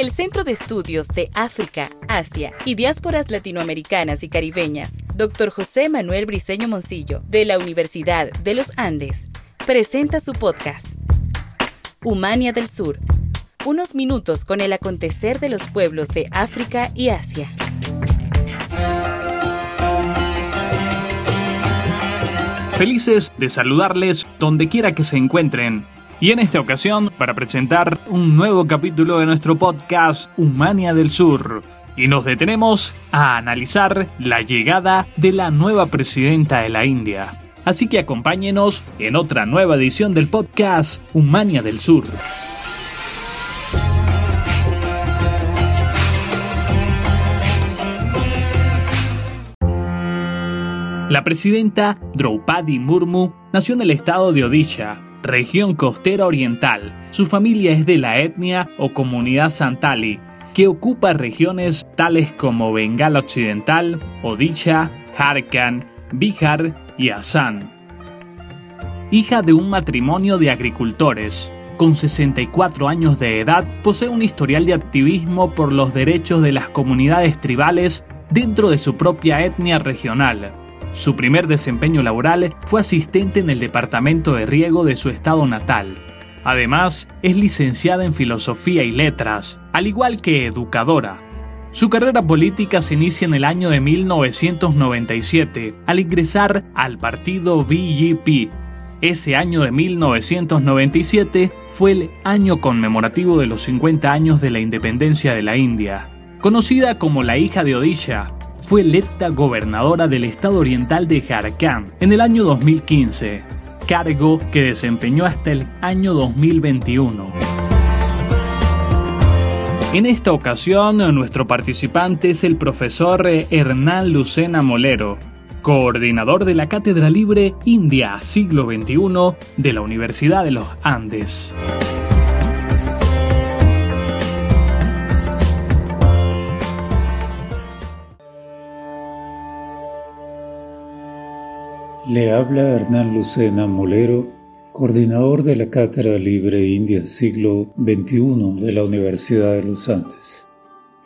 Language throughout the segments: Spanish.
El Centro de Estudios de África, Asia y Diásporas Latinoamericanas y Caribeñas, Dr. José Manuel Briceño Moncillo, de la Universidad de los Andes, presenta su podcast, Humania del Sur. Unos minutos con el acontecer de los pueblos de África y Asia. Felices de saludarles donde quiera que se encuentren. Y en esta ocasión, para presentar un nuevo capítulo de nuestro podcast Humania del Sur. Y nos detenemos a analizar la llegada de la nueva presidenta de la India. Así que acompáñenos en otra nueva edición del podcast Humania del Sur. La presidenta Draupadi Murmu nació en el estado de Odisha, región costera oriental. Su familia es de la etnia o comunidad santali, que ocupa regiones tales como Bengala Occidental, Odisha, Jharkhand, Bihar y Assam. Hija de un matrimonio de agricultores, con 64 años de edad, posee un historial de activismo por los derechos de las comunidades tribales dentro de su propia etnia regional. Su primer desempeño laboral fue asistente en el departamento de riego de su estado natal. Además, es licenciada en Filosofía y Letras, al igual que educadora. Su carrera política se inicia en el año de 1997, al ingresar al partido BGP. Ese año de 1997 fue el año conmemorativo de los 50 años de la independencia de la India. Conocida como la hija de Odisha, fue electa gobernadora del estado oriental de Jharkhand en el año 2015, cargo que desempeñó hasta el año 2021. En esta ocasión, nuestro participante es el profesor Hernán Lucena Molero, coordinador de la Cátedra Libre India Siglo XXI de la Universidad de los Andes. Le habla Hernán Lucena Molero, coordinador de la Cátedra Libre India Siglo XXI de la Universidad de los Andes.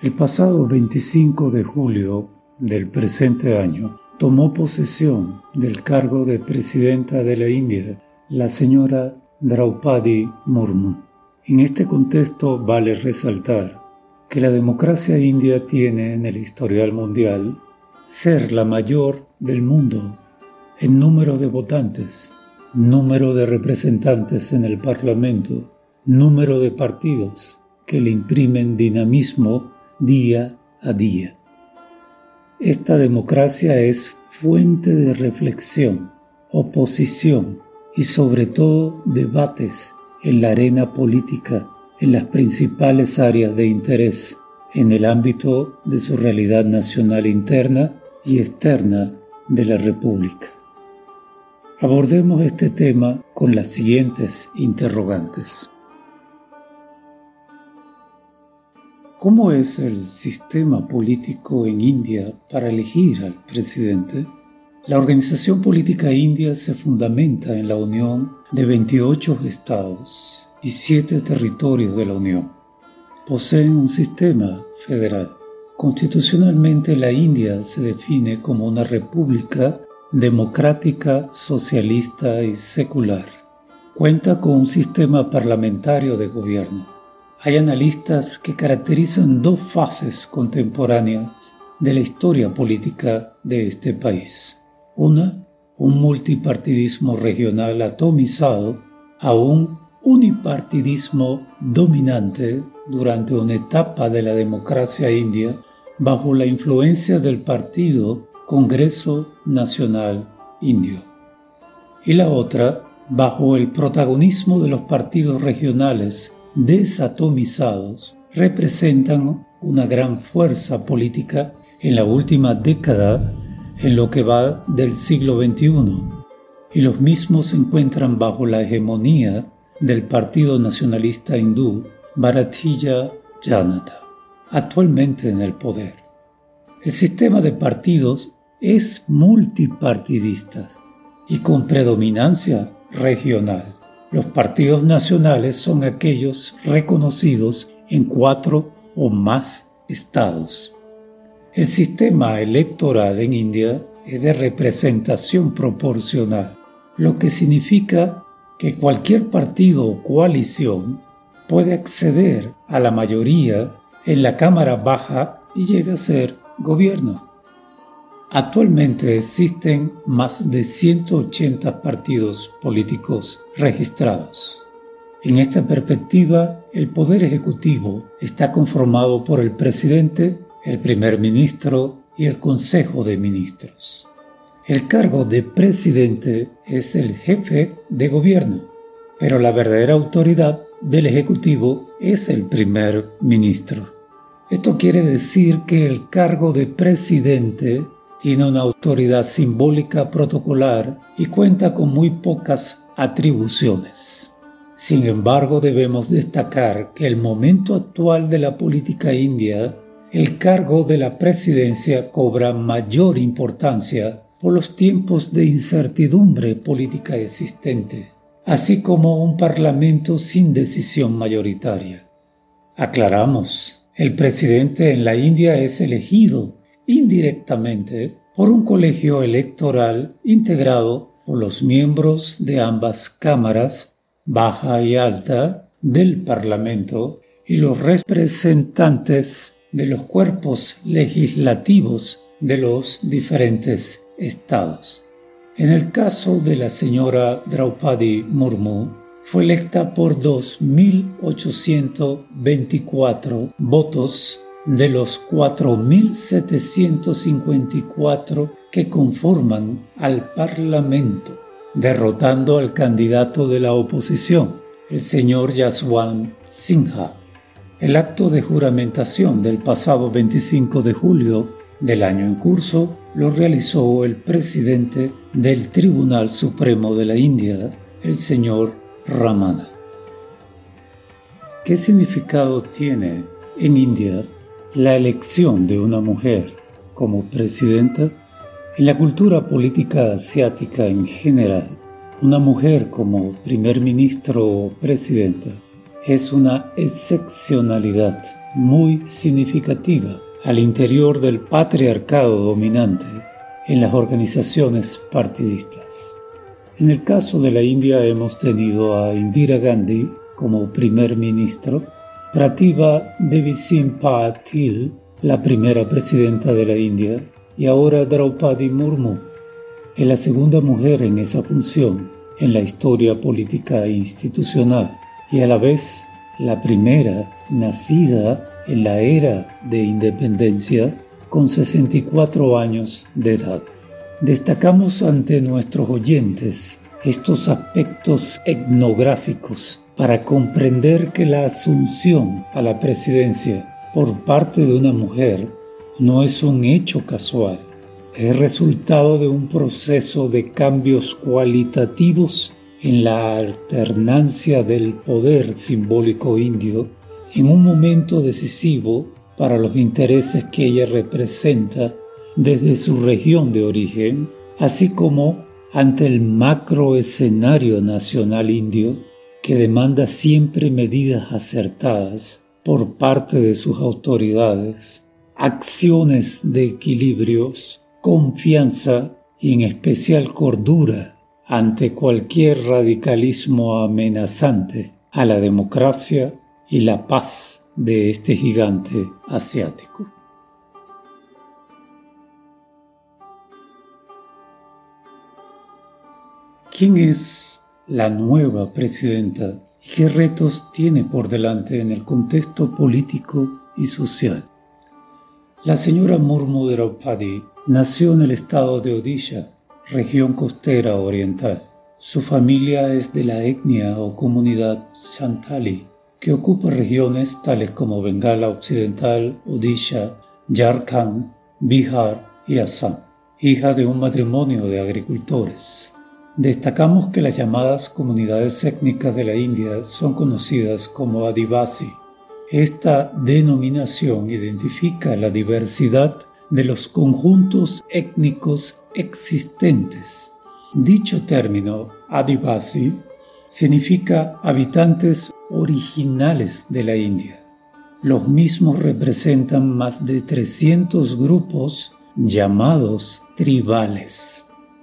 El pasado 25 de julio del presente año tomó posesión del cargo de presidenta de la India la señora Draupadi Murmu. En este contexto vale resaltar que la democracia india tiene en el historial mundial ser la mayor del mundo en número de votantes, número de representantes en el Parlamento, número de partidos que le imprimen dinamismo día a día. Esta democracia es fuente de reflexión, oposición y sobre todo debates en la arena política en las principales áreas de interés en el ámbito de su realidad nacional interna y externa de la República. Abordemos este tema con las siguientes interrogantes. ¿Cómo es el sistema político en India para elegir al presidente? La organización política india se fundamenta en la unión de 28 estados y 7 territorios de la Unión. Poseen un sistema federal. Constitucionalmente la India se define como una república democrática, socialista y secular. Cuenta con un sistema parlamentario de gobierno. Hay analistas que caracterizan dos fases contemporáneas de la historia política de este país. Una, un multipartidismo regional atomizado a un unipartidismo dominante durante una etapa de la democracia india bajo la influencia del partido Congreso Nacional Indio. Y la otra, bajo el protagonismo de los partidos regionales desatomizados, representan una gran fuerza política en la última década en lo que va del siglo XXI, y los mismos se encuentran bajo la hegemonía del Partido Nacionalista Hindú Bharatiya Janata, actualmente en el poder. El sistema de partidos es multipartidista y con predominancia regional. Los partidos nacionales son aquellos reconocidos en cuatro o más estados. El sistema electoral en India es de representación proporcional, lo que significa que cualquier partido o coalición puede acceder a la mayoría en la Cámara Baja y llega a ser gobierno. Actualmente existen más de 180 partidos políticos registrados. En esta perspectiva, el Poder Ejecutivo está conformado por el presidente, el primer ministro y el Consejo de Ministros. El cargo de presidente es el jefe de gobierno, pero la verdadera autoridad del Ejecutivo es el primer ministro. Esto quiere decir que el cargo de presidente tiene una autoridad simbólica protocolar y cuenta con muy pocas atribuciones. Sin embargo, debemos destacar que el momento actual de la política india, el cargo de la presidencia cobra mayor importancia por los tiempos de incertidumbre política existente, así como un parlamento sin decisión mayoritaria. Aclaramos, el presidente en la India es elegido indirectamente por un colegio electoral integrado por los miembros de ambas cámaras, baja y alta, del Parlamento y los representantes de los cuerpos legislativos de los diferentes estados. En el caso de la señora Draupadi Murmu, fue electa por 2.824 votos de los 4.754 que conforman al Parlamento, derrotando al candidato de la oposición, el señor Yaswant Sinha. El acto de juramentación del pasado 25 de julio del año en curso lo realizó el presidente del Tribunal Supremo de la India, el señor Ramana. ¿Qué significado tiene en India la elección de una mujer como presidenta, en la cultura política asiática en general, una mujer como primer ministro o presidenta es una excepcionalidad muy significativa al interior del patriarcado dominante en las organizaciones partidistas. En el caso de la India hemos tenido a Indira Gandhi como primer ministro Pratibha Devi Patil, la primera presidenta de la India, y ahora Draupadi Murmu, es la segunda mujer en esa función en la historia política e institucional y a la vez la primera nacida en la era de independencia con 64 años de edad. Destacamos ante nuestros oyentes estos aspectos etnográficos para comprender que la asunción a la presidencia por parte de una mujer no es un hecho casual, es resultado de un proceso de cambios cualitativos en la alternancia del poder simbólico indio en un momento decisivo para los intereses que ella representa desde su región de origen, así como ante el macroescenario nacional indio que demanda siempre medidas acertadas por parte de sus autoridades, acciones de equilibrios, confianza y en especial cordura ante cualquier radicalismo amenazante a la democracia y la paz de este gigante asiático. ¿Quién es la nueva presidenta y qué retos tiene por delante en el contexto político y social. La señora Murmu Draupadi nació en el estado de Odisha, región costera oriental. Su familia es de la etnia o comunidad Santali, que ocupa regiones tales como Bengala Occidental, Odisha, Jharkhand, Bihar y Assam, hija de un matrimonio de agricultores. Destacamos que las llamadas comunidades étnicas de la India son conocidas como Adivasi. Esta denominación identifica la diversidad de los conjuntos étnicos existentes. Dicho término, Adivasi, significa habitantes originales de la India. los mismos representan más de 300 grupos llamados tribales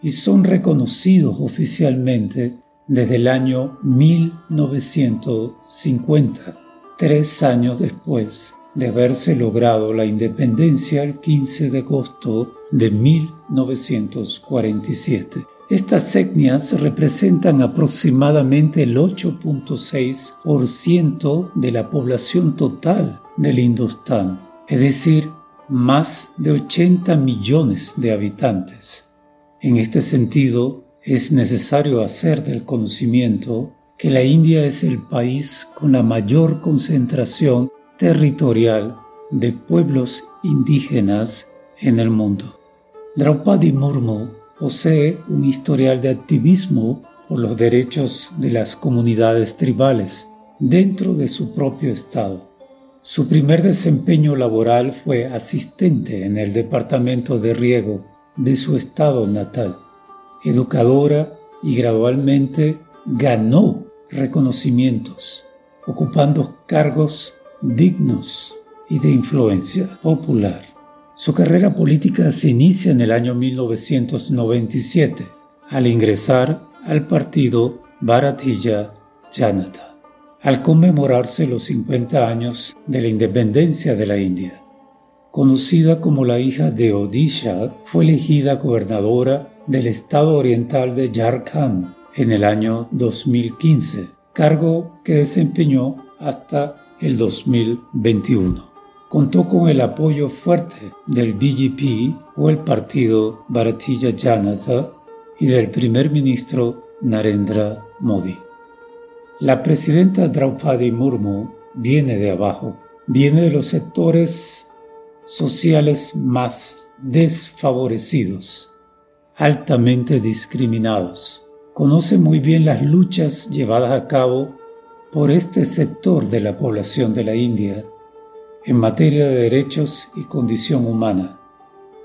y son reconocidos oficialmente desde el año 1950, tres años después de haberse logrado la independencia el 15 de agosto de 1947. Estas etnias representan aproximadamente el 8.6% de la población total del Indostán, es decir, más de 80 millones de habitantes. En este sentido, es necesario hacer del conocimiento que la India es el país con la mayor concentración territorial de pueblos indígenas en el mundo. Draupadi Murmu posee un historial de activismo por los derechos de las comunidades tribales dentro de su propio estado. Su primer desempeño laboral fue asistente en el departamento de riego de su estado natal, educadora y gradualmente ganó reconocimientos, ocupando cargos dignos y de influencia popular. Su carrera política se inicia en el año 1997 al ingresar al partido Bharatiya Janata, al conmemorarse los 50 años de la independencia de la India. Conocida como la hija de Odisha, fue elegida gobernadora del estado oriental de Jharkhand en el año 2015, cargo que desempeñó hasta el 2021 contó con el apoyo fuerte del BJP o el partido Bharatiya Janata y del primer ministro Narendra Modi. La presidenta Draupadi Murmu viene de abajo, viene de los sectores sociales más desfavorecidos, altamente discriminados. Conoce muy bien las luchas llevadas a cabo por este sector de la población de la India en materia de derechos y condición humana.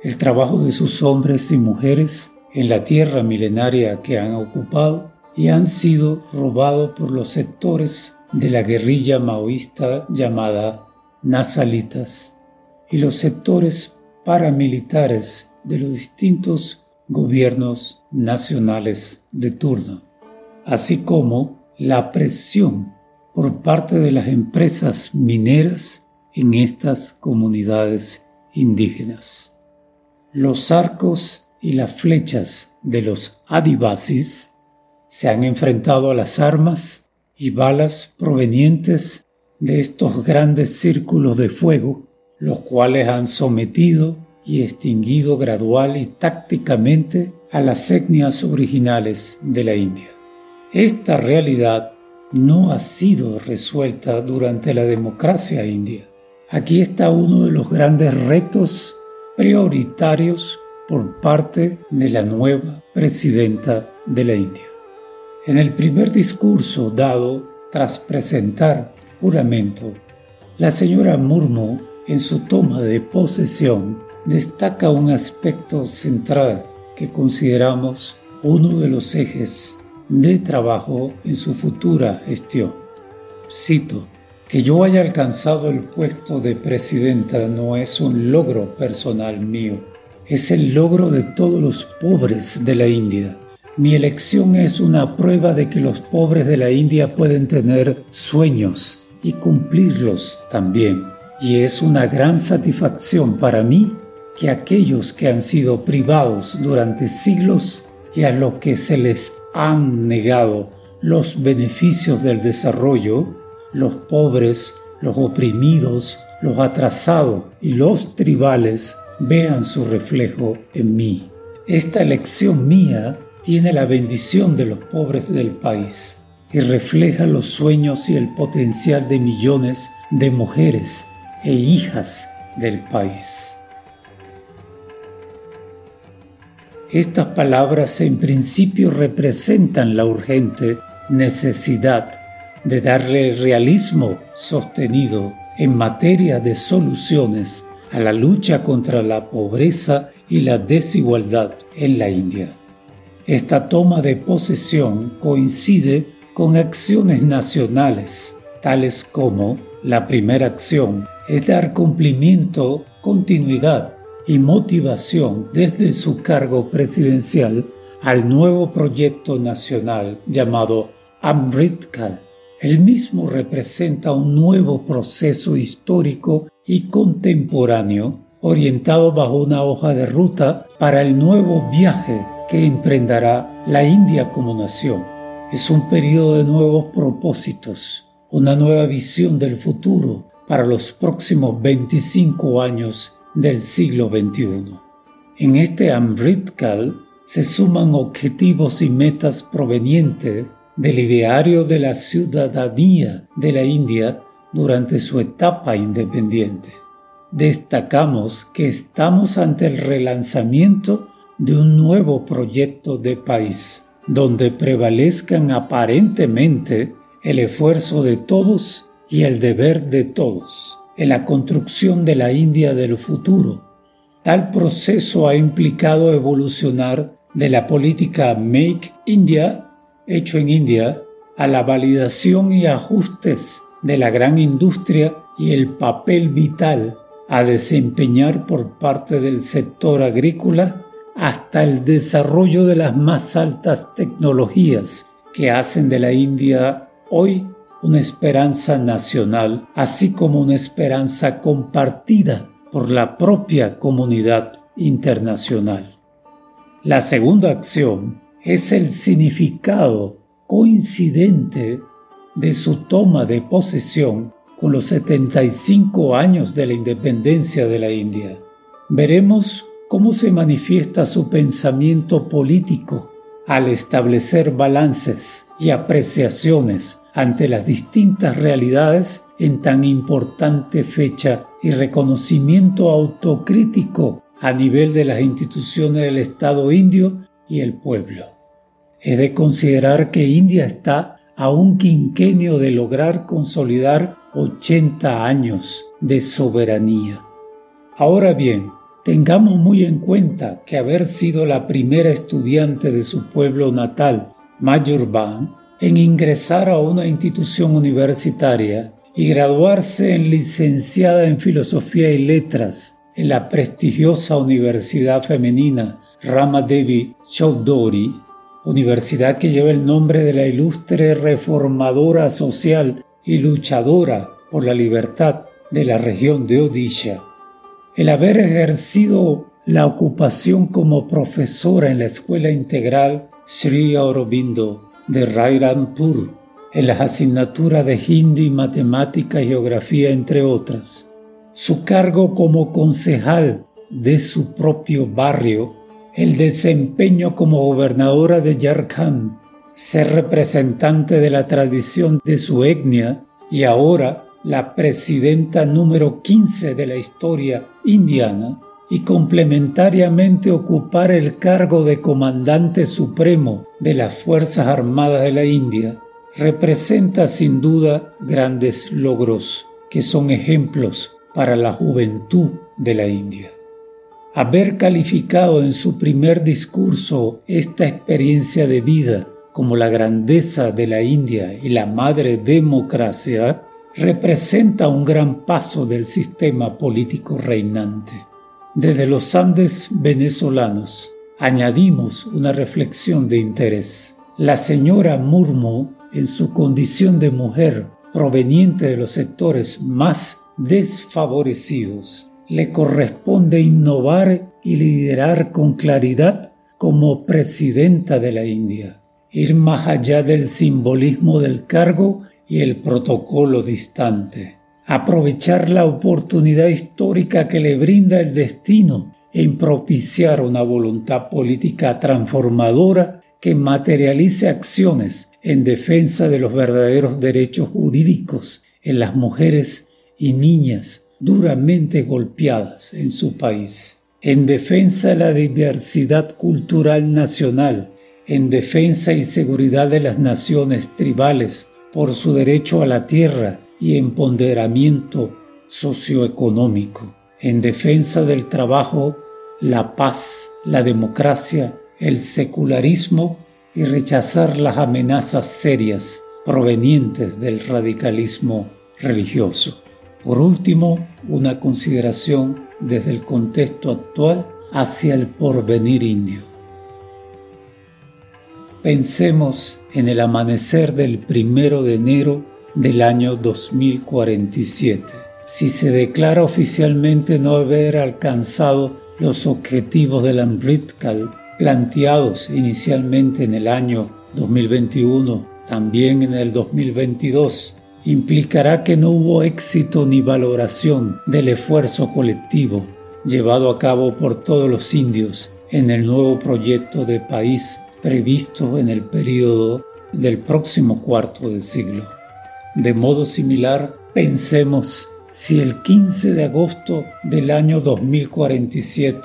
El trabajo de sus hombres y mujeres en la tierra milenaria que han ocupado y han sido robados por los sectores de la guerrilla maoísta llamada Nazalitas y los sectores paramilitares de los distintos gobiernos nacionales de turno, así como la presión por parte de las empresas mineras en estas comunidades indígenas. Los arcos y las flechas de los adivasis se han enfrentado a las armas y balas provenientes de estos grandes círculos de fuego, los cuales han sometido y extinguido gradual y tácticamente a las etnias originales de la India. Esta realidad no ha sido resuelta durante la democracia india Aquí está uno de los grandes retos prioritarios por parte de la nueva presidenta de la India. En el primer discurso dado tras presentar juramento, la señora Murmu en su toma de posesión destaca un aspecto central que consideramos uno de los ejes de trabajo en su futura gestión. Cito, que yo haya alcanzado el puesto de presidenta no es un logro personal mío, es el logro de todos los pobres de la India. Mi elección es una prueba de que los pobres de la India pueden tener sueños y cumplirlos también. Y es una gran satisfacción para mí que aquellos que han sido privados durante siglos y a los que se les han negado los beneficios del desarrollo, los pobres, los oprimidos, los atrasados y los tribales vean su reflejo en mí. Esta elección mía tiene la bendición de los pobres del país y refleja los sueños y el potencial de millones de mujeres e hijas del país. Estas palabras en principio representan la urgente necesidad de darle realismo sostenido en materia de soluciones a la lucha contra la pobreza y la desigualdad en la India. Esta toma de posesión coincide con acciones nacionales, tales como La primera acción dar cumplimiento, continuidad y motivación desde su cargo presidencial al nuevo proyecto nacional llamado Amritkal. El mismo representa un nuevo proceso histórico y contemporáneo orientado bajo una hoja de ruta para el nuevo viaje que emprenderá la India como nación. Es un periodo de nuevos propósitos, una nueva visión del futuro para los próximos 25 años del siglo XXI. En este Amritkal se suman objetivos y metas provenientes del ideario de la ciudadanía de la India durante su etapa independiente. Destacamos que estamos ante el relanzamiento de un nuevo proyecto de país, donde prevalezcan aparentemente el esfuerzo de todos y el deber de todos en la construcción de la India del futuro. Tal proceso ha implicado evolucionar de la política Make India, hecho en India, a la validación y ajustes de la gran industria y el papel vital a desempeñar por parte del sector agrícola hasta el desarrollo de las más altas tecnologías que hacen de la India hoy una esperanza nacional, así como una esperanza compartida por la propia comunidad internacional. La segunda acción es el significado coincidente de su toma de posesión con los 75 años de la independencia de la India. Veremos cómo se manifiesta su pensamiento político al establecer balances y apreciaciones ante las distintas realidades en tan importante fecha y reconocimiento autocrítico a nivel de las instituciones del Estado indio y el pueblo. Es de considerar que India está a un quinquenio de lograr consolidar 80 años de soberanía. Ahora bien, tengamos muy en cuenta que haber sido la primera estudiante de su pueblo natal, Mayurban, en ingresar a una institución universitaria y graduarse en licenciada en Filosofía y Letras en la prestigiosa Universidad Femenina Ramadevi Chaudhuri, universidad que lleva el nombre de la ilustre reformadora social y luchadora por la libertad de la región de Odisha. El haber ejercido la ocupación como profesora en la Escuela Integral Sri Aurobindo de Rairampur en las asignaturas de Hindi, Matemática Geografía, entre otras. Su cargo como concejal de su propio barrio, el desempeño como gobernadora de Jharkhand, ser representante de la tradición de su etnia y ahora la presidenta número 15 de la historia indiana, y complementariamente ocupar el cargo de comandante supremo de las Fuerzas Armadas de la India, representa sin duda grandes logros que son ejemplos para la juventud de la India. Haber calificado en su primer discurso esta experiencia de vida como la grandeza de la India y la madre democracia representa un gran paso del sistema político reinante. Desde los Andes venezolanos añadimos una reflexión de interés. La señora Murmu, en su condición de mujer proveniente de los sectores más desfavorecidos, le corresponde innovar y liderar con claridad como presidenta de la India, ir más allá del simbolismo del cargo y el protocolo distante. Aprovechar la oportunidad histórica que le brinda el destino en propiciar una voluntad política transformadora que materialice acciones en defensa de los verdaderos derechos jurídicos en las mujeres y niñas duramente golpeadas en su país, en defensa de la diversidad cultural nacional, en defensa y seguridad de las naciones tribales por su derecho a la tierra y empoderamiento socioeconómico, en defensa del trabajo, la paz, la democracia, el secularismo y rechazar las amenazas serias provenientes del radicalismo religioso. Por último, una consideración desde el contexto actual hacia el porvenir indio. Pensemos en el amanecer del primero de enero del año 2047. Si se declara oficialmente no haber alcanzado los objetivos del Amritkal planteados inicialmente en el año 2021, también en el 2022, implicará que no hubo éxito ni valoración del esfuerzo colectivo llevado a cabo por todos los indios en el nuevo proyecto de país previsto en el período del próximo cuarto de siglo. De modo similar, pensemos si el 15 de agosto del año 2047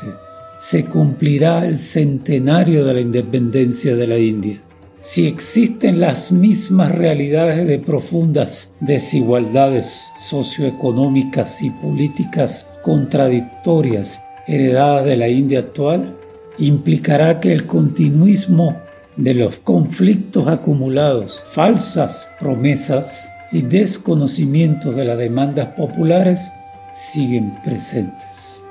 se cumplirá el centenario de la independencia de la India si existen las mismas realidades de profundas desigualdades socioeconómicas y políticas contradictorias heredadas de la India actual, implicará que el continuismo de los conflictos acumulados, falsas promesas y desconocimientos de las demandas populares siguen presentes.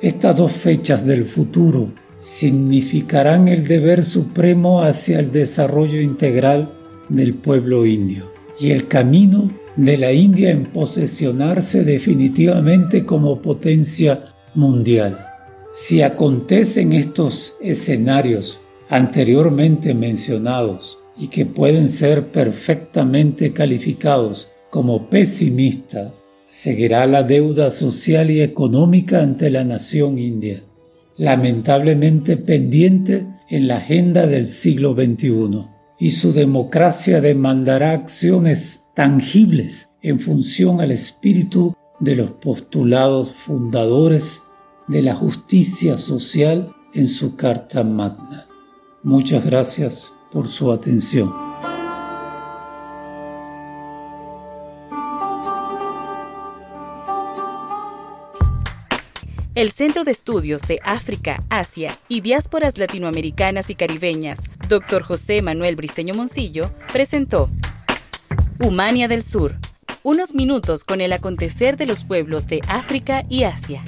Estas dos fechas del futuro significarán el deber supremo hacia el desarrollo integral del pueblo indio y el camino de la India en posesionarse definitivamente como potencia mundial. Si acontecen estos escenarios anteriormente mencionados y que pueden ser perfectamente calificados como pesimistas, seguirá la deuda social y económica ante la nación india lamentablemente pendiente en la agenda del siglo XXI, y su democracia demandará acciones tangibles en función al espíritu de los postulados fundadores de la justicia social en su Carta Magna. Muchas gracias por su atención. El Centro de Estudios de África, Asia y Diásporas Latinoamericanas y Caribeñas, Dr. José Manuel Briceño Moncillo, presentó Humania del Sur, unos minutos con el acontecer de los pueblos de África y Asia.